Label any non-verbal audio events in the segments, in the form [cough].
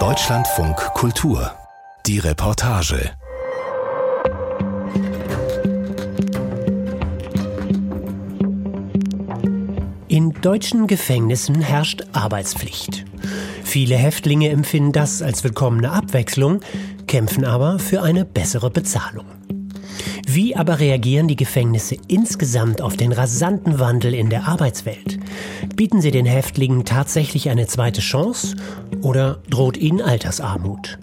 Deutschlandfunk Kultur. Die Reportage. In deutschen Gefängnissen herrscht Arbeitspflicht. Viele Häftlinge empfinden das als willkommene Abwechslung, kämpfen aber für eine bessere Bezahlung. Wie aber reagieren die Gefängnisse insgesamt auf den rasanten Wandel in der Arbeitswelt? Bieten sie den Häftlingen tatsächlich eine zweite Chance oder droht ihnen Altersarmut?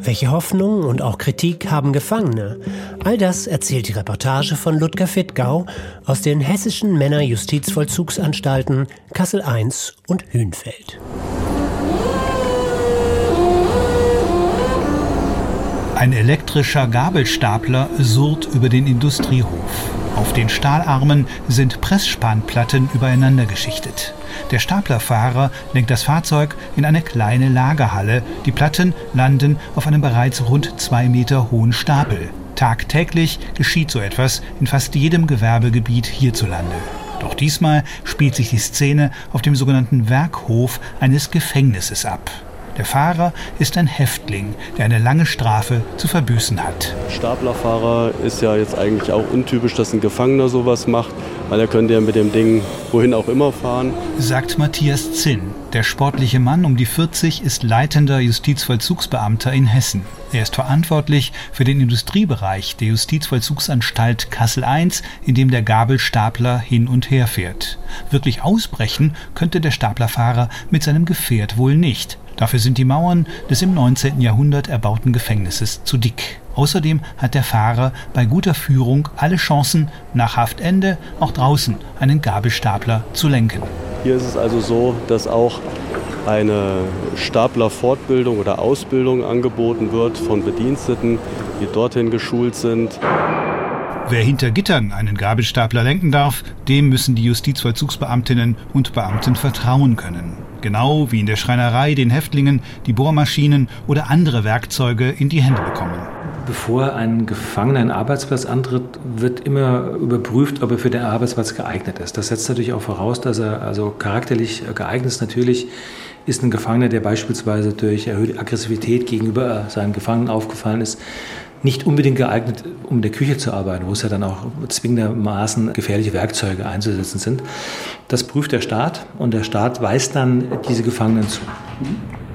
Welche Hoffnungen und auch Kritik haben Gefangene? All das erzählt die Reportage von Ludger Fittgau aus den hessischen Männerjustizvollzugsanstalten Kassel I und Hünfeld. Ein elektrischer Gabelstapler surrt über den Industriehof. Auf den Stahlarmen sind Pressspanplatten übereinander geschichtet. Der Staplerfahrer lenkt das Fahrzeug in eine kleine Lagerhalle. Die Platten landen auf einem bereits rund zwei Meter hohen Stapel. Tagtäglich geschieht so etwas in fast jedem Gewerbegebiet hierzulande. Doch diesmal spielt sich die Szene auf dem sogenannten Werkhof eines Gefängnisses ab. Der Fahrer ist ein Häftling, der eine lange Strafe zu verbüßen hat. Staplerfahrer ist ja jetzt eigentlich auch untypisch, dass ein Gefangener sowas macht, weil er könnte ja mit dem Ding wohin auch immer fahren. Sagt Matthias Zinn. Der sportliche Mann um die 40 ist leitender Justizvollzugsbeamter in Hessen. Er ist verantwortlich für den Industriebereich der Justizvollzugsanstalt Kassel I, in dem der Gabelstapler hin und her fährt. Wirklich ausbrechen könnte der Staplerfahrer mit seinem Gefährt wohl nicht. Dafür sind die Mauern des im 19. Jahrhundert erbauten Gefängnisses zu dick. Außerdem hat der Fahrer bei guter Führung alle Chancen, nach Haftende auch draußen einen Gabelstapler zu lenken. Hier ist es also so, dass auch eine Staplerfortbildung oder Ausbildung angeboten wird von Bediensteten, die dorthin geschult sind. Wer hinter Gittern einen Gabelstapler lenken darf, dem müssen die Justizvollzugsbeamtinnen und Beamten vertrauen können. Genau wie in der Schreinerei den Häftlingen die Bohrmaschinen oder andere Werkzeuge in die Hände bekommen. Bevor ein Gefangener einen Arbeitsplatz antritt, wird immer überprüft, ob er für den Arbeitsplatz geeignet ist. Das setzt natürlich auch voraus, dass er also charakterlich geeignet ist. Natürlich ist ein Gefangener, der beispielsweise durch erhöhte Aggressivität gegenüber seinen Gefangenen aufgefallen ist, nicht unbedingt geeignet, um in der Küche zu arbeiten, wo es ja dann auch zwingendermaßen gefährliche Werkzeuge einzusetzen sind. Das prüft der Staat und der Staat weist dann diese Gefangenen zu.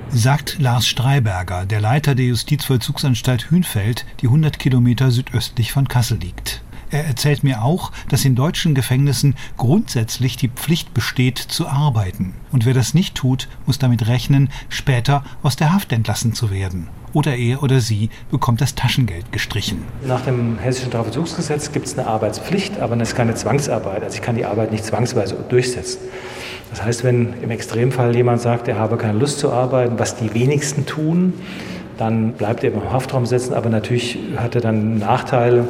Sagt Lars Streiberger, der Leiter der Justizvollzugsanstalt Hünfeld, die 100 Kilometer südöstlich von Kassel liegt. Er erzählt mir auch, dass in deutschen Gefängnissen grundsätzlich die Pflicht besteht, zu arbeiten. Und wer das nicht tut, muss damit rechnen, später aus der Haft entlassen zu werden oder er oder sie bekommt das Taschengeld gestrichen. Nach dem Hessischen Strafvollzugsgesetz gibt es eine Arbeitspflicht, aber es ist keine Zwangsarbeit. Also ich kann die Arbeit nicht zwangsweise durchsetzen. Das heißt, wenn im Extremfall jemand sagt, er habe keine Lust zu arbeiten, was die wenigsten tun, dann bleibt er im Haftraum sitzen, aber natürlich hat er dann Nachteile.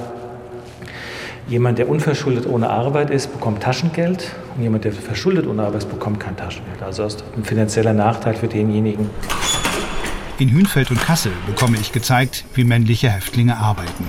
Jemand, der unverschuldet ohne Arbeit ist, bekommt Taschengeld und jemand, der verschuldet ohne Arbeit ist, bekommt kein Taschengeld. Also das ist ein finanzieller Nachteil für denjenigen. In Hünfeld und Kassel bekomme ich gezeigt, wie männliche Häftlinge arbeiten.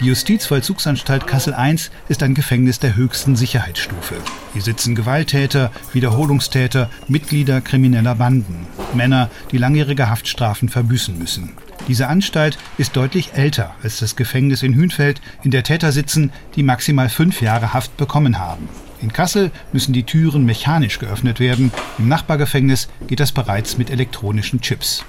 Die Justizvollzugsanstalt Kassel I ist ein Gefängnis der höchsten Sicherheitsstufe. Hier sitzen Gewalttäter, Wiederholungstäter, Mitglieder krimineller Banden, Männer, die langjährige Haftstrafen verbüßen müssen. Diese Anstalt ist deutlich älter als das Gefängnis in Hünfeld, in der Täter sitzen, die maximal fünf Jahre Haft bekommen haben. In Kassel müssen die Türen mechanisch geöffnet werden. Im Nachbargefängnis geht das bereits mit elektronischen Chips.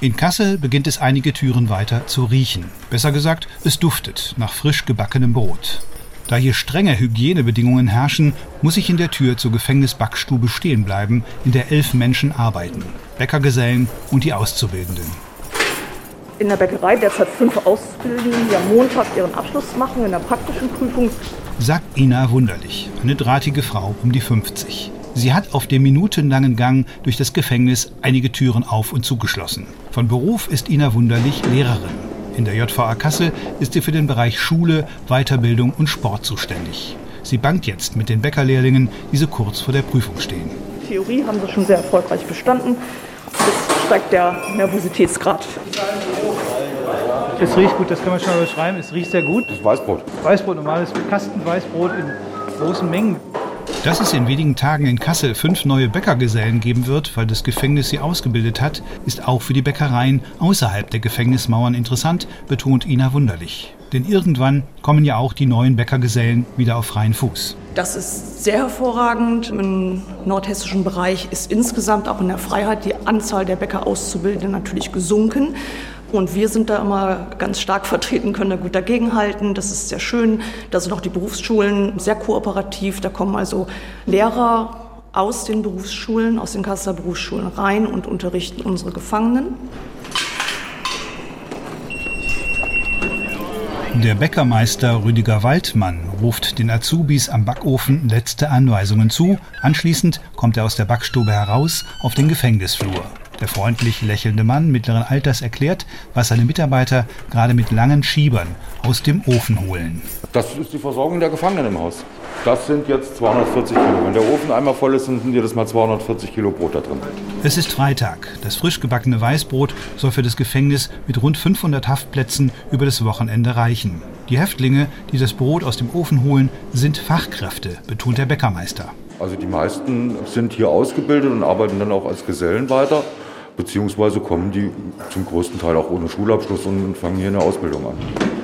In Kassel beginnt es einige Türen weiter zu riechen. Besser gesagt, es duftet nach frisch gebackenem Brot. Da hier strenge Hygienebedingungen herrschen, muss ich in der Tür zur Gefängnisbackstube stehen bleiben, in der elf Menschen arbeiten. Bäckergesellen und die Auszubildenden in der Bäckerei derzeit fünf Auszubildende, die am Montag ihren Abschluss machen in der praktischen Prüfung. Sagt Ina Wunderlich, eine drahtige Frau um die 50. Sie hat auf dem minutenlangen Gang durch das Gefängnis einige Türen auf und zugeschlossen. Von Beruf ist Ina Wunderlich Lehrerin. In der JVA Kassel ist sie für den Bereich Schule, Weiterbildung und Sport zuständig. Sie bangt jetzt mit den Bäckerlehrlingen, die so kurz vor der Prüfung stehen. Theorie haben sie schon sehr erfolgreich bestanden. Jetzt steigt der Nervositätsgrad. Es riecht gut, das kann man schon mal beschreiben. Es riecht sehr gut. Das ist Weißbrot. Weißbrot, normales Kastenweißbrot in großen Mengen. Dass es in wenigen Tagen in Kassel fünf neue Bäckergesellen geben wird, weil das Gefängnis sie ausgebildet hat, ist auch für die Bäckereien außerhalb der Gefängnismauern interessant, betont Ina Wunderlich. Denn irgendwann kommen ja auch die neuen Bäckergesellen wieder auf freien Fuß. Das ist sehr hervorragend. Im nordhessischen Bereich ist insgesamt auch in der Freiheit die Anzahl der Bäcker Auszubildenden natürlich gesunken. Und wir sind da immer ganz stark vertreten, können da gut dagegenhalten. Das ist sehr schön. Da sind auch die Berufsschulen sehr kooperativ. Da kommen also Lehrer aus den Berufsschulen, aus den Kasseler Berufsschulen rein und unterrichten unsere Gefangenen. Der Bäckermeister Rüdiger Waldmann ruft den Azubis am Backofen letzte Anweisungen zu. Anschließend kommt er aus der Backstube heraus auf den Gefängnisflur. Der freundlich lächelnde Mann mittleren Alters erklärt, was seine Mitarbeiter gerade mit langen Schiebern aus dem Ofen holen. Das ist die Versorgung der Gefangenen im Haus. Das sind jetzt 240 Kilo. Wenn der Ofen einmal voll ist, sind jedes Mal 240 Kilo Brot da drin. Es ist Freitag. Das frisch gebackene Weißbrot soll für das Gefängnis mit rund 500 Haftplätzen über das Wochenende reichen. Die Häftlinge, die das Brot aus dem Ofen holen, sind Fachkräfte, betont der Bäckermeister. Also die meisten sind hier ausgebildet und arbeiten dann auch als Gesellen weiter. Beziehungsweise kommen die zum größten Teil auch ohne Schulabschluss und fangen hier eine Ausbildung an.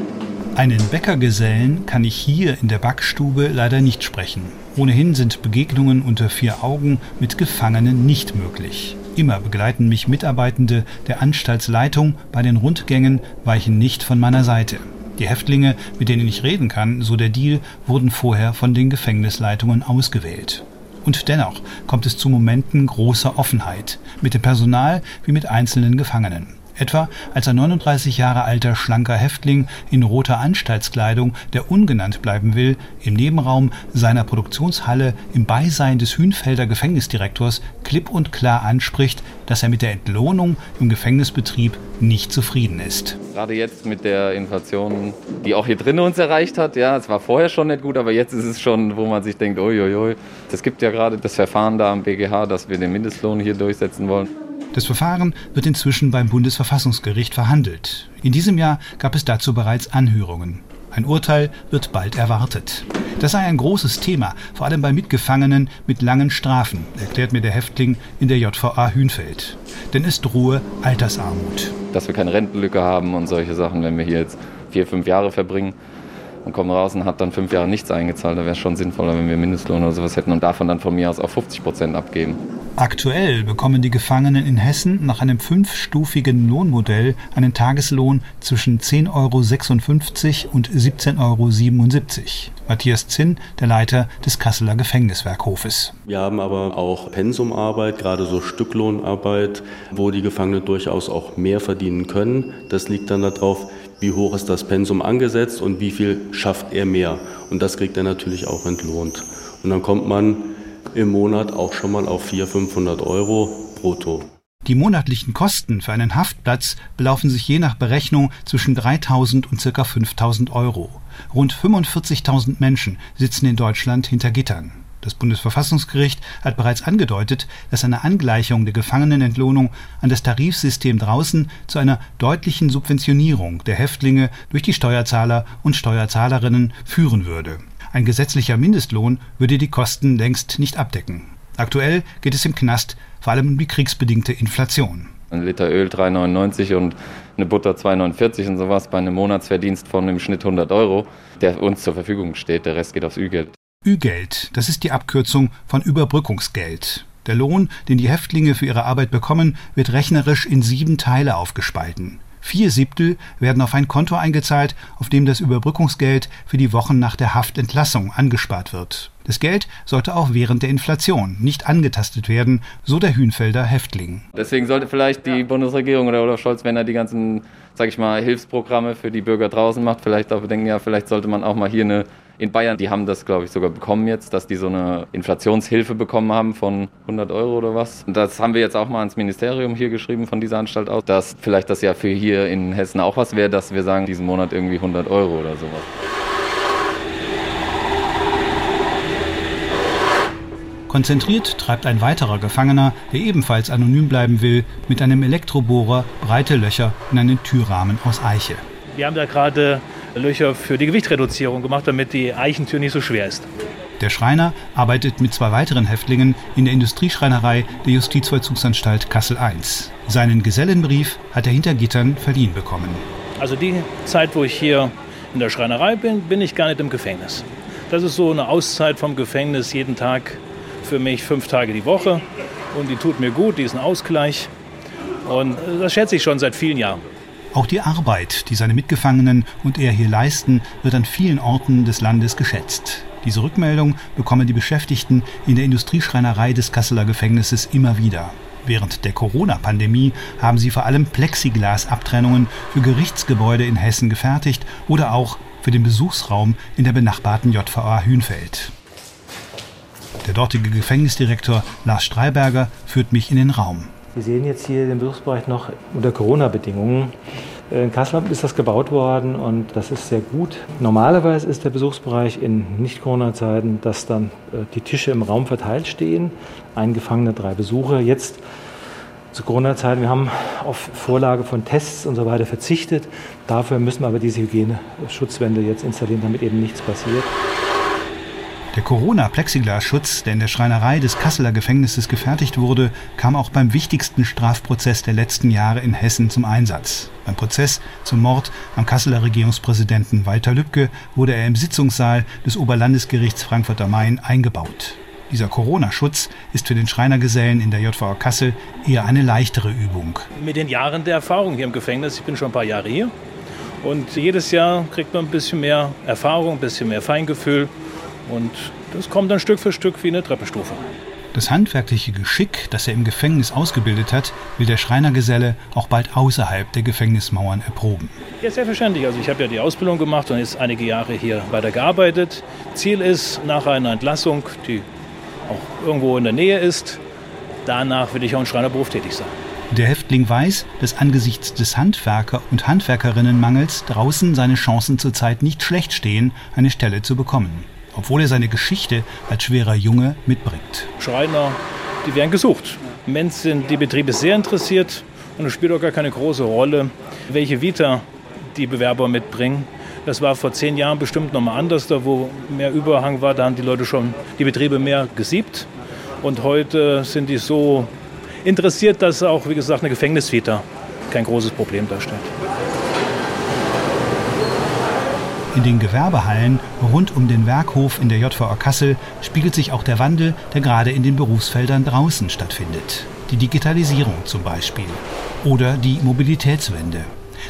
Einen Bäckergesellen kann ich hier in der Backstube leider nicht sprechen. Ohnehin sind Begegnungen unter vier Augen mit Gefangenen nicht möglich. Immer begleiten mich Mitarbeitende der Anstaltsleitung, bei den Rundgängen weichen nicht von meiner Seite. Die Häftlinge, mit denen ich reden kann, so der Deal, wurden vorher von den Gefängnisleitungen ausgewählt. Und dennoch kommt es zu Momenten großer Offenheit, mit dem Personal wie mit einzelnen Gefangenen. Etwa als ein 39 Jahre alter schlanker Häftling in roter Anstaltskleidung, der ungenannt bleiben will, im Nebenraum seiner Produktionshalle im Beisein des Hünfelder Gefängnisdirektors klipp und klar anspricht, dass er mit der Entlohnung im Gefängnisbetrieb nicht zufrieden ist. Gerade jetzt mit der Inflation, die auch hier drinnen uns erreicht hat, ja, es war vorher schon nicht gut, aber jetzt ist es schon, wo man sich denkt, uiuiui. Es gibt ja gerade das Verfahren da am BGH, dass wir den Mindestlohn hier durchsetzen wollen. Das Verfahren wird inzwischen beim Bundesverfassungsgericht verhandelt. In diesem Jahr gab es dazu bereits Anhörungen. Ein Urteil wird bald erwartet. Das sei ein großes Thema, vor allem bei Mitgefangenen mit langen Strafen, erklärt mir der Häftling in der JVA Hünfeld. Denn es drohe Altersarmut. Dass wir keine Rentenlücke haben und solche Sachen, wenn wir hier jetzt vier, fünf Jahre verbringen und kommen raus und hat dann fünf Jahre nichts eingezahlt, da wäre es schon sinnvoller, wenn wir Mindestlohn oder sowas hätten und davon dann von mir aus auch 50 Prozent abgeben. Aktuell bekommen die Gefangenen in Hessen nach einem fünfstufigen Lohnmodell einen Tageslohn zwischen 10,56 Euro und 17,77 Euro. Matthias Zinn, der Leiter des Kasseler Gefängniswerkhofes. Wir haben aber auch Pensumarbeit, gerade so Stücklohnarbeit, wo die Gefangenen durchaus auch mehr verdienen können. Das liegt dann darauf, wie hoch ist das Pensum angesetzt und wie viel schafft er mehr. Und das kriegt er natürlich auch entlohnt. Und dann kommt man im Monat auch schon mal auf 400, 500 Euro brutto. Die monatlichen Kosten für einen Haftplatz belaufen sich je nach Berechnung zwischen 3000 und ca. 5000 Euro. Rund 45.000 Menschen sitzen in Deutschland hinter Gittern. Das Bundesverfassungsgericht hat bereits angedeutet, dass eine Angleichung der Gefangenenentlohnung an das Tarifsystem draußen zu einer deutlichen Subventionierung der Häftlinge durch die Steuerzahler und Steuerzahlerinnen führen würde. Ein gesetzlicher Mindestlohn würde die Kosten längst nicht abdecken. Aktuell geht es im Knast vor allem um die kriegsbedingte Inflation. Ein Liter Öl 3,99 und eine Butter 2,49 und sowas bei einem Monatsverdienst von im Schnitt 100 Euro, der uns zur Verfügung steht. Der Rest geht aufs Ü-Geld. Ü-Geld, das ist die Abkürzung von Überbrückungsgeld. Der Lohn, den die Häftlinge für ihre Arbeit bekommen, wird rechnerisch in sieben Teile aufgespalten. Vier Siebtel werden auf ein Konto eingezahlt, auf dem das Überbrückungsgeld für die Wochen nach der Haftentlassung angespart wird. Das Geld sollte auch während der Inflation nicht angetastet werden, so der Hünfelder Häftling. Deswegen sollte vielleicht die Bundesregierung oder Olaf Scholz, wenn er die ganzen, sag ich mal, Hilfsprogramme für die Bürger draußen macht, vielleicht auch bedenken, ja, vielleicht sollte man auch mal hier eine in Bayern, die haben das, glaube ich, sogar bekommen jetzt, dass die so eine Inflationshilfe bekommen haben von 100 Euro oder was. Und das haben wir jetzt auch mal ans Ministerium hier geschrieben von dieser Anstalt aus, dass vielleicht das ja für hier in Hessen auch was wäre, dass wir sagen, diesen Monat irgendwie 100 Euro oder sowas. Konzentriert treibt ein weiterer Gefangener, der ebenfalls anonym bleiben will, mit einem Elektrobohrer breite Löcher in einen Türrahmen aus Eiche. Wir haben da gerade Löcher für die Gewichtreduzierung gemacht, damit die Eichentür nicht so schwer ist. Der Schreiner arbeitet mit zwei weiteren Häftlingen in der Industrieschreinerei der Justizvollzugsanstalt Kassel I. Seinen Gesellenbrief hat er hinter Gittern verliehen bekommen. Also die Zeit, wo ich hier in der Schreinerei bin, bin ich gar nicht im Gefängnis. Das ist so eine Auszeit vom Gefängnis jeden Tag für mich fünf Tage die Woche. Und die tut mir gut, die ist ein Ausgleich. Und das schätze ich schon seit vielen Jahren. Auch die Arbeit, die seine Mitgefangenen und er hier leisten, wird an vielen Orten des Landes geschätzt. Diese Rückmeldung bekommen die Beschäftigten in der Industrieschreinerei des Kasseler Gefängnisses immer wieder. Während der Corona-Pandemie haben sie vor allem Plexiglasabtrennungen für Gerichtsgebäude in Hessen gefertigt oder auch für den Besuchsraum in der benachbarten JVA Hünfeld. Der dortige Gefängnisdirektor Lars Streiberger führt mich in den Raum. Wir sehen jetzt hier den Besuchsbereich noch unter Corona-Bedingungen. In Kassel ist das gebaut worden und das ist sehr gut. Normalerweise ist der Besuchsbereich in Nicht-Corona-Zeiten, dass dann äh, die Tische im Raum verteilt stehen, ein Gefangener, drei Besucher. Jetzt zu Corona-Zeiten, wir haben auf Vorlage von Tests und so weiter verzichtet. Dafür müssen wir aber diese Hygieneschutzwände jetzt installieren, damit eben nichts passiert. Der Corona-Plexiglasschutz, der in der Schreinerei des Kasseler Gefängnisses gefertigt wurde, kam auch beim wichtigsten Strafprozess der letzten Jahre in Hessen zum Einsatz. Beim Prozess zum Mord am Kasseler Regierungspräsidenten Walter Lübcke wurde er im Sitzungssaal des Oberlandesgerichts Frankfurt am Main eingebaut. Dieser Corona-Schutz ist für den Schreinergesellen in der JVA Kassel eher eine leichtere Übung. Mit den Jahren der Erfahrung hier im Gefängnis, ich bin schon ein paar Jahre hier, und jedes Jahr kriegt man ein bisschen mehr Erfahrung, ein bisschen mehr Feingefühl. Und das kommt dann Stück für Stück wie eine Treppenstufe. Das handwerkliche Geschick, das er im Gefängnis ausgebildet hat, will der Schreinergeselle auch bald außerhalb der Gefängnismauern erproben. Ja, selbstverständlich. Also ich habe ja die Ausbildung gemacht und jetzt einige Jahre hier weiter gearbeitet. Ziel ist, nach einer Entlassung, die auch irgendwo in der Nähe ist, danach will ich auch im Schreinerberuf tätig sein. Der Häftling weiß, dass angesichts des Handwerker- und Handwerkerinnenmangels draußen seine Chancen zurzeit nicht schlecht stehen, eine Stelle zu bekommen obwohl er seine Geschichte als schwerer Junge mitbringt. Schreiner, die werden gesucht. Im Moment sind die Betriebe sehr interessiert und es spielt auch gar keine große Rolle, welche Vita die Bewerber mitbringen. Das war vor zehn Jahren bestimmt noch mal anders, da wo mehr Überhang war, da haben die Leute schon die Betriebe mehr gesiebt. Und heute sind die so interessiert, dass auch, wie gesagt, eine Gefängnisvita kein großes Problem darstellt. In den Gewerbehallen rund um den Werkhof in der JVA Kassel spiegelt sich auch der Wandel, der gerade in den Berufsfeldern draußen stattfindet. Die Digitalisierung zum Beispiel. Oder die Mobilitätswende.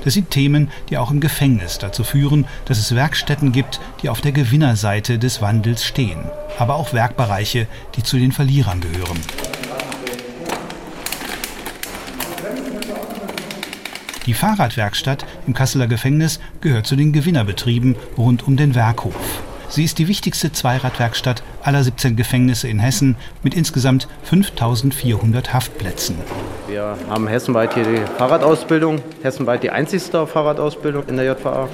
Das sind Themen, die auch im Gefängnis dazu führen, dass es Werkstätten gibt, die auf der Gewinnerseite des Wandels stehen. Aber auch Werkbereiche, die zu den Verlierern gehören. Die Fahrradwerkstatt im Kasseler Gefängnis gehört zu den Gewinnerbetrieben rund um den Werkhof. Sie ist die wichtigste Zweiradwerkstatt aller 17 Gefängnisse in Hessen mit insgesamt 5400 Haftplätzen. Wir haben hessenweit hier die Fahrradausbildung, hessenweit die einzigste Fahrradausbildung in der JVA.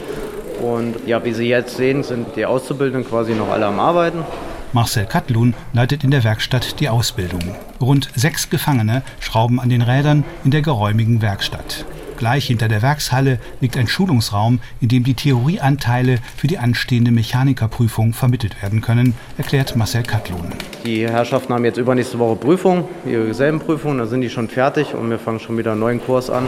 Und ja, wie Sie jetzt sehen, sind die Auszubildenden quasi noch alle am Arbeiten. Marcel Katlun leitet in der Werkstatt die Ausbildung. Rund sechs Gefangene schrauben an den Rädern in der geräumigen Werkstatt. Gleich hinter der Werkshalle liegt ein Schulungsraum, in dem die Theorieanteile für die anstehende Mechanikerprüfung vermittelt werden können, erklärt Marcel Katlun. Die Herrschaften haben jetzt übernächste Woche Prüfung, ihre Gesellenprüfung, da sind die schon fertig und wir fangen schon wieder einen neuen Kurs an.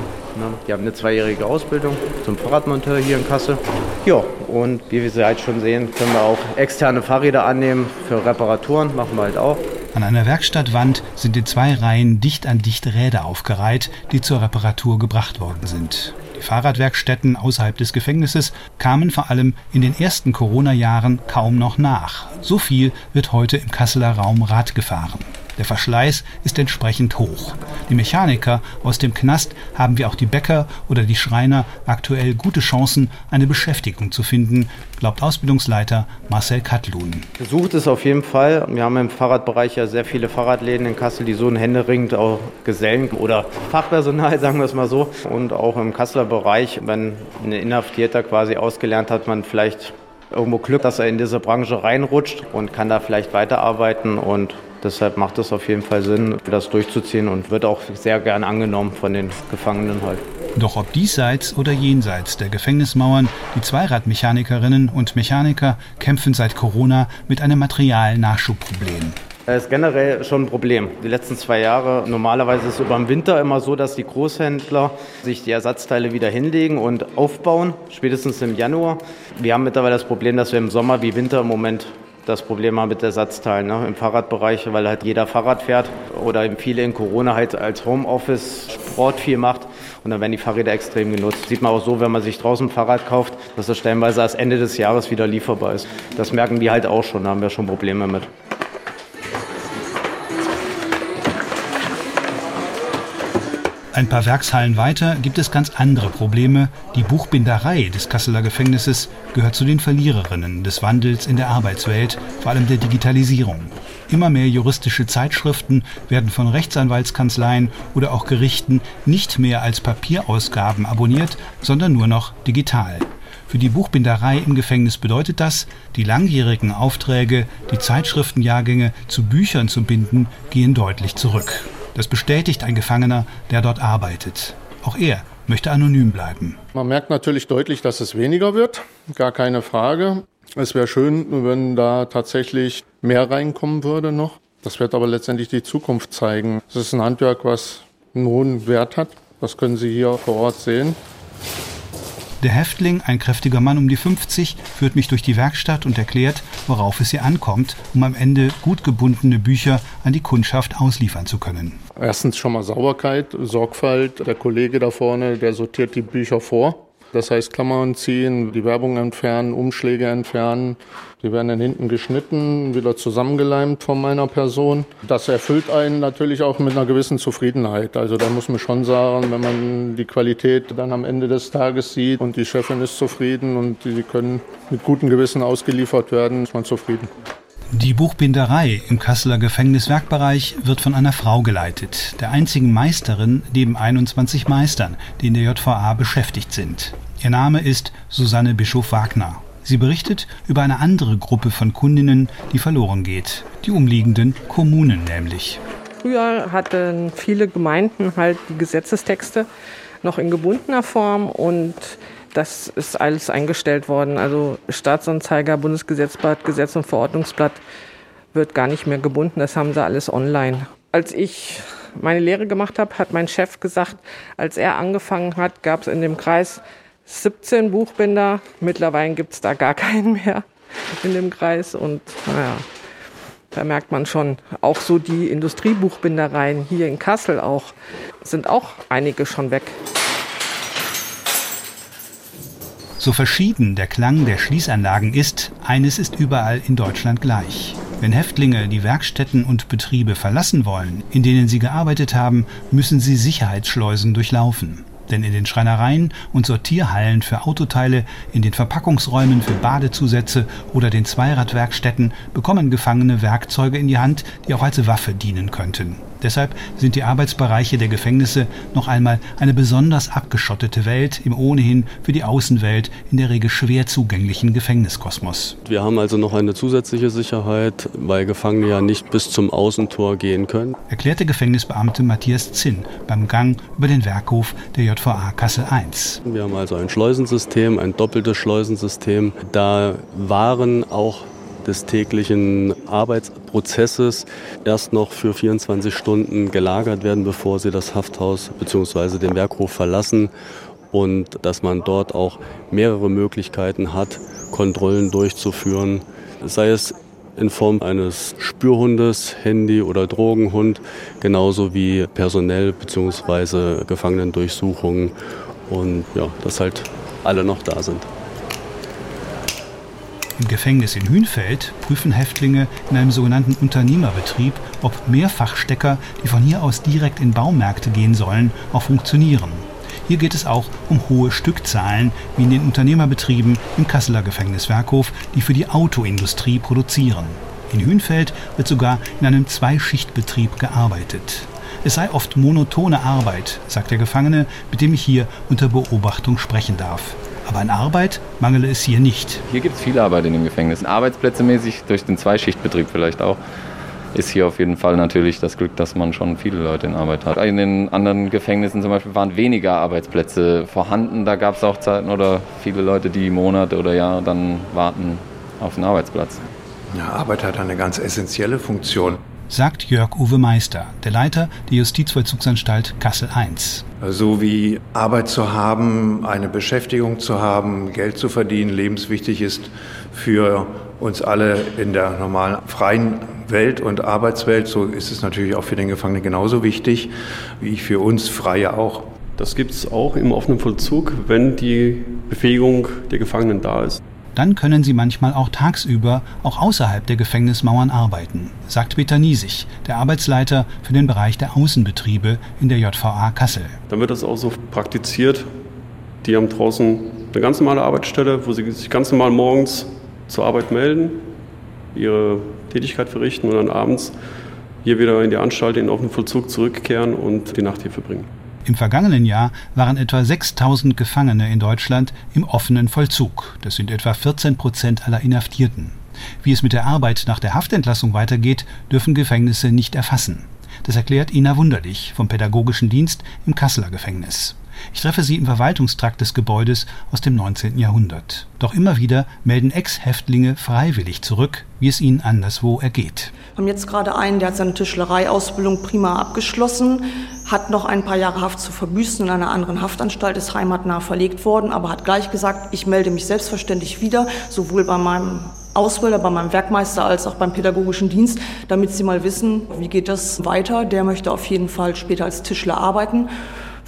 Die haben eine zweijährige Ausbildung zum Fahrradmonteur hier in Kassel. Ja, und wie wir sie halt schon sehen, können wir auch externe Fahrräder annehmen für Reparaturen, machen wir halt auch. An einer Werkstattwand sind in zwei Reihen dicht an dicht Räder aufgereiht, die zur Reparatur gebracht worden sind. Die Fahrradwerkstätten außerhalb des Gefängnisses kamen vor allem in den ersten Corona-Jahren kaum noch nach. So viel wird heute im Kasseler Raum Rad gefahren. Der Verschleiß ist entsprechend hoch. Die Mechaniker aus dem Knast haben wie auch die Bäcker oder die Schreiner aktuell gute Chancen, eine Beschäftigung zu finden, glaubt Ausbildungsleiter Marcel Katlun. Gesucht ist auf jeden Fall. Wir haben im Fahrradbereich ja sehr viele Fahrradläden in Kassel, die so ein händeringend auch Gesellen oder Fachpersonal, [laughs] sagen wir es mal so. Und auch im Kasseler Bereich, wenn ein Inhaftierter quasi ausgelernt hat, man vielleicht irgendwo Glück, dass er in diese Branche reinrutscht und kann da vielleicht weiterarbeiten und Deshalb macht es auf jeden Fall Sinn, das durchzuziehen und wird auch sehr gern angenommen von den Gefangenen halt. Doch ob diesseits oder jenseits der Gefängnismauern, die Zweiradmechanikerinnen und Mechaniker kämpfen seit Corona mit einem Materialnachschubproblem. Das ist generell schon ein Problem. Die letzten zwei Jahre, normalerweise ist es über den Winter immer so, dass die Großhändler sich die Ersatzteile wieder hinlegen und aufbauen, spätestens im Januar. Wir haben mittlerweile das Problem, dass wir im Sommer wie Winter im Moment das Problem haben mit Ersatzteilen ne? im Fahrradbereich, weil halt jeder Fahrrad fährt oder viele in Corona halt als Homeoffice Sport viel macht und dann werden die Fahrräder extrem genutzt. Sieht man auch so, wenn man sich draußen ein Fahrrad kauft, dass das stellenweise erst Ende des Jahres wieder lieferbar ist. Das merken die halt auch schon, da haben wir schon Probleme mit. Ein paar Werkshallen weiter gibt es ganz andere Probleme. Die Buchbinderei des Kasseler Gefängnisses gehört zu den Verliererinnen des Wandels in der Arbeitswelt, vor allem der Digitalisierung. Immer mehr juristische Zeitschriften werden von Rechtsanwaltskanzleien oder auch Gerichten nicht mehr als Papierausgaben abonniert, sondern nur noch digital. Für die Buchbinderei im Gefängnis bedeutet das, die langjährigen Aufträge, die Zeitschriftenjahrgänge zu Büchern zu binden, gehen deutlich zurück. Das bestätigt ein Gefangener, der dort arbeitet. Auch er möchte anonym bleiben. Man merkt natürlich deutlich, dass es weniger wird, gar keine Frage. Es wäre schön, wenn da tatsächlich mehr reinkommen würde noch. Das wird aber letztendlich die Zukunft zeigen. Es ist ein Handwerk, was einen hohen Wert hat. Das können Sie hier vor Ort sehen. Der Häftling, ein kräftiger Mann um die 50, führt mich durch die Werkstatt und erklärt, worauf es hier ankommt, um am Ende gut gebundene Bücher an die Kundschaft ausliefern zu können. Erstens schon mal Sauberkeit, Sorgfalt. Der Kollege da vorne, der sortiert die Bücher vor. Das heißt Klammern ziehen, die Werbung entfernen, Umschläge entfernen. Die werden dann hinten geschnitten, wieder zusammengeleimt von meiner Person. Das erfüllt einen natürlich auch mit einer gewissen Zufriedenheit. Also da muss man schon sagen, wenn man die Qualität dann am Ende des Tages sieht und die Chefin ist zufrieden und die können mit gutem Gewissen ausgeliefert werden, ist man zufrieden. Die Buchbinderei im Kasseler Gefängniswerkbereich wird von einer Frau geleitet, der einzigen Meisterin neben 21 Meistern, die in der JVA beschäftigt sind. Ihr Name ist Susanne Bischof-Wagner. Sie berichtet über eine andere Gruppe von Kundinnen, die verloren geht. Die umliegenden Kommunen nämlich. Früher hatten viele Gemeinden halt die Gesetzestexte noch in gebundener Form und das ist alles eingestellt worden. Also Staatsanzeiger, Bundesgesetzblatt, Gesetz- und Verordnungsblatt wird gar nicht mehr gebunden. Das haben sie alles online. Als ich meine Lehre gemacht habe, hat mein Chef gesagt, als er angefangen hat, gab es in dem Kreis 17 Buchbinder. Mittlerweile gibt es da gar [laughs] keinen mehr in dem Kreis. Und naja, da merkt man schon, auch so die Industriebuchbindereien hier in Kassel auch, sind auch einige schon weg. So verschieden der Klang der Schließanlagen ist, eines ist überall in Deutschland gleich. Wenn Häftlinge die Werkstätten und Betriebe verlassen wollen, in denen sie gearbeitet haben, müssen sie Sicherheitsschleusen durchlaufen. Denn in den Schreinereien und Sortierhallen für Autoteile, in den Verpackungsräumen für Badezusätze oder den Zweiradwerkstätten bekommen Gefangene Werkzeuge in die Hand, die auch als Waffe dienen könnten. Deshalb sind die Arbeitsbereiche der Gefängnisse noch einmal eine besonders abgeschottete Welt im ohnehin für die Außenwelt in der Regel schwer zugänglichen Gefängniskosmos. Wir haben also noch eine zusätzliche Sicherheit, weil Gefangene ja nicht bis zum Außentor gehen können. Erklärte Gefängnisbeamte Matthias Zinn beim Gang über den Werkhof der JVA Kassel I. Wir haben also ein Schleusensystem, ein doppeltes Schleusensystem. Da waren auch des täglichen Arbeitsprozesses erst noch für 24 Stunden gelagert werden, bevor sie das Hafthaus bzw. den Werkhof verlassen und dass man dort auch mehrere Möglichkeiten hat, Kontrollen durchzuführen, sei es in Form eines Spürhundes, Handy- oder Drogenhund, genauso wie personell bzw. Gefangenendurchsuchungen und ja, dass halt alle noch da sind. Im Gefängnis in Hünfeld prüfen Häftlinge in einem sogenannten Unternehmerbetrieb, ob Mehrfachstecker, die von hier aus direkt in Baumärkte gehen sollen, auch funktionieren. Hier geht es auch um hohe Stückzahlen, wie in den Unternehmerbetrieben im Kasseler Gefängnis Werkhof, die für die Autoindustrie produzieren. In Hünfeld wird sogar in einem Zweischichtbetrieb gearbeitet. Es sei oft monotone Arbeit, sagt der Gefangene, mit dem ich hier unter Beobachtung sprechen darf. Aber an Arbeit mangele es hier nicht. Hier gibt es viel Arbeit in dem Gefängnis. Arbeitsplätze mäßig durch den Zweischichtbetrieb vielleicht auch. Ist hier auf jeden Fall natürlich das Glück, dass man schon viele Leute in Arbeit hat. In den anderen Gefängnissen zum Beispiel waren weniger Arbeitsplätze vorhanden. Da gab es auch Zeiten oder viele Leute, die Monate oder Jahre dann warten auf einen Arbeitsplatz. Ja, Arbeit hat eine ganz essentielle Funktion sagt Jörg-Uwe Meister, der Leiter der Justizvollzugsanstalt Kassel I. So wie Arbeit zu haben, eine Beschäftigung zu haben, Geld zu verdienen, lebenswichtig ist für uns alle in der normalen freien Welt und Arbeitswelt, so ist es natürlich auch für den Gefangenen genauso wichtig, wie für uns Freie auch. Das gibt es auch im offenen Vollzug, wenn die Befähigung der Gefangenen da ist. Dann können sie manchmal auch tagsüber, auch außerhalb der Gefängnismauern arbeiten, sagt Peter Niesig, der Arbeitsleiter für den Bereich der Außenbetriebe in der JVA Kassel. Dann wird das auch so praktiziert. Die haben draußen eine ganz normale Arbeitsstelle, wo sie sich ganz normal morgens zur Arbeit melden, ihre Tätigkeit verrichten und dann abends hier wieder in die Anstalt in den offenen Vollzug zurückkehren und die Nacht hier verbringen. Im vergangenen Jahr waren etwa 6000 Gefangene in Deutschland im offenen Vollzug. Das sind etwa 14 Prozent aller Inhaftierten. Wie es mit der Arbeit nach der Haftentlassung weitergeht, dürfen Gefängnisse nicht erfassen. Das erklärt Ina Wunderlich vom Pädagogischen Dienst im Kasseler Gefängnis. Ich treffe sie im Verwaltungstrakt des Gebäudes aus dem 19. Jahrhundert. Doch immer wieder melden Ex-Häftlinge freiwillig zurück, wie es ihnen anderswo ergeht. Wir haben jetzt gerade einen, der hat seine Tischlereiausbildung prima abgeschlossen, hat noch ein paar Jahre Haft zu verbüßen in einer anderen Haftanstalt, ist heimatnah verlegt worden, aber hat gleich gesagt, ich melde mich selbstverständlich wieder, sowohl bei meinem Ausbilder, bei meinem Werkmeister als auch beim pädagogischen Dienst, damit sie mal wissen, wie geht das weiter. Der möchte auf jeden Fall später als Tischler arbeiten.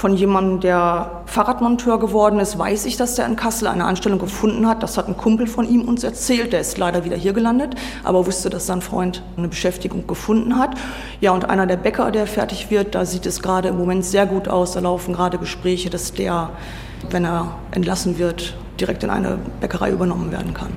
Von jemandem, der Fahrradmonteur geworden ist, weiß ich, dass der in Kassel eine Anstellung gefunden hat. Das hat ein Kumpel von ihm uns erzählt. Der ist leider wieder hier gelandet, aber wusste, dass sein Freund eine Beschäftigung gefunden hat. Ja, und einer der Bäcker, der fertig wird, da sieht es gerade im Moment sehr gut aus. Da laufen gerade Gespräche, dass der, wenn er entlassen wird, direkt in eine Bäckerei übernommen werden kann.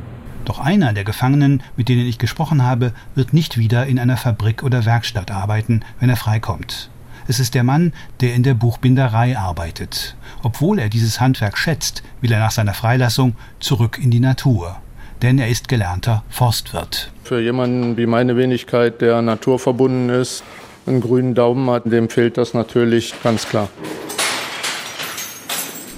Doch einer der Gefangenen, mit denen ich gesprochen habe, wird nicht wieder in einer Fabrik oder Werkstatt arbeiten, wenn er freikommt. Es ist der Mann, der in der Buchbinderei arbeitet. Obwohl er dieses Handwerk schätzt, will er nach seiner Freilassung zurück in die Natur. Denn er ist gelernter Forstwirt. Für jemanden wie meine Wenigkeit, der naturverbunden ist, einen grünen Daumen hat, dem fehlt das natürlich ganz klar.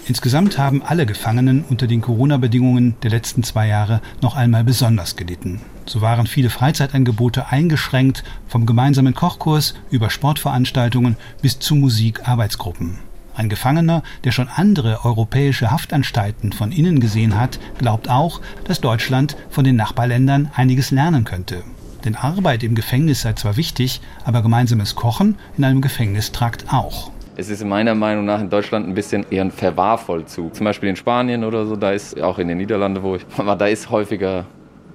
Insgesamt haben alle Gefangenen unter den Corona-Bedingungen der letzten zwei Jahre noch einmal besonders gelitten. So waren viele Freizeitangebote eingeschränkt, vom gemeinsamen Kochkurs über Sportveranstaltungen bis zu Musikarbeitsgruppen. Ein Gefangener, der schon andere europäische Haftanstalten von innen gesehen hat, glaubt auch, dass Deutschland von den Nachbarländern einiges lernen könnte. Denn Arbeit im Gefängnis sei zwar wichtig, aber gemeinsames Kochen in einem Gefängnistrakt auch. Es ist meiner Meinung nach in Deutschland ein bisschen eher ein Verwahrvollzug. Zum Beispiel in Spanien oder so, da ist auch in den Niederlanden, wo ich [laughs] war, da ist häufiger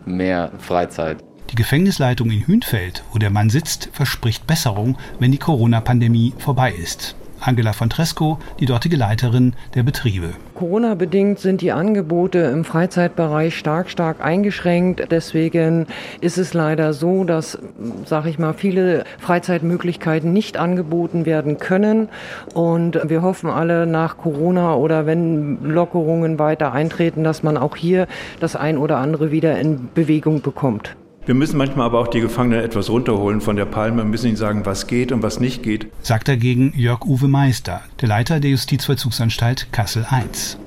mehr Freizeit. Die Gefängnisleitung in Hünfeld, wo der Mann sitzt, verspricht Besserung, wenn die Corona-Pandemie vorbei ist. Angela von Tresco, die dortige Leiterin der Betriebe. Corona-bedingt sind die Angebote im Freizeitbereich stark, stark eingeschränkt. Deswegen ist es leider so, dass, sage ich mal, viele Freizeitmöglichkeiten nicht angeboten werden können. Und wir hoffen alle nach Corona oder wenn Lockerungen weiter eintreten, dass man auch hier das ein oder andere wieder in Bewegung bekommt. Wir müssen manchmal aber auch die Gefangenen etwas runterholen von der Palme, müssen ihnen sagen, was geht und was nicht geht. Sagt dagegen Jörg-Uwe Meister, der Leiter der Justizvollzugsanstalt Kassel I.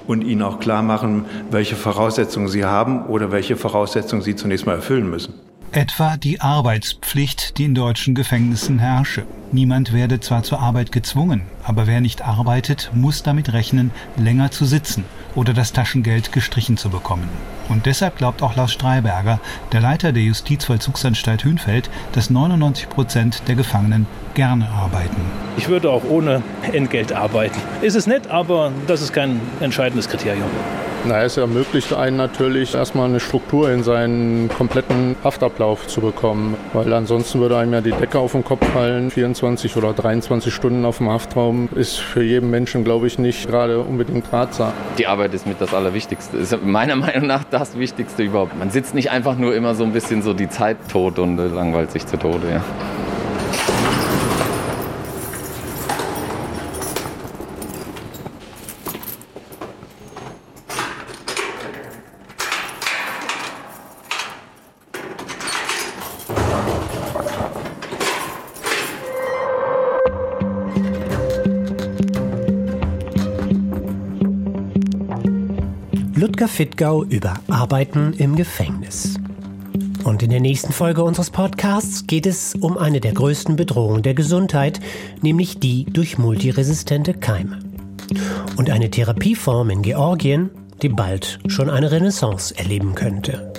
Und ihnen auch klar machen, welche Voraussetzungen sie haben oder welche Voraussetzungen sie zunächst mal erfüllen müssen. Etwa die Arbeitspflicht, die in deutschen Gefängnissen herrsche. Niemand werde zwar zur Arbeit gezwungen, aber wer nicht arbeitet, muss damit rechnen, länger zu sitzen oder das Taschengeld gestrichen zu bekommen. Und deshalb glaubt auch Lars Streiberger, der Leiter der Justizvollzugsanstalt Hünfeld, dass 99 Prozent der Gefangenen gerne arbeiten. Ich würde auch ohne Entgelt arbeiten. Ist es nett, aber das ist kein entscheidendes Kriterium. Na, es ermöglicht einen natürlich erstmal eine Struktur in seinen kompletten Haftablauf zu bekommen, weil ansonsten würde einem ja die Decke auf den Kopf fallen. 24 oder 23 Stunden auf dem Haftraum ist für jeden Menschen, glaube ich, nicht gerade unbedingt ratsam. Die Arbeit ist mit das Allerwichtigste. Ist meiner [laughs] Meinung nach das Wichtigste überhaupt. Man sitzt nicht einfach nur immer so ein bisschen so die Zeit tot und langweilt sich zu Tode. Ja. Ludger Fittgau über Arbeiten im Gefängnis. Und in der nächsten Folge unseres Podcasts geht es um eine der größten Bedrohungen der Gesundheit, nämlich die durch multiresistente Keime. Und eine Therapieform in Georgien, die bald schon eine Renaissance erleben könnte.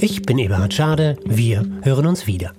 Ich bin Eberhard Schade, wir hören uns wieder.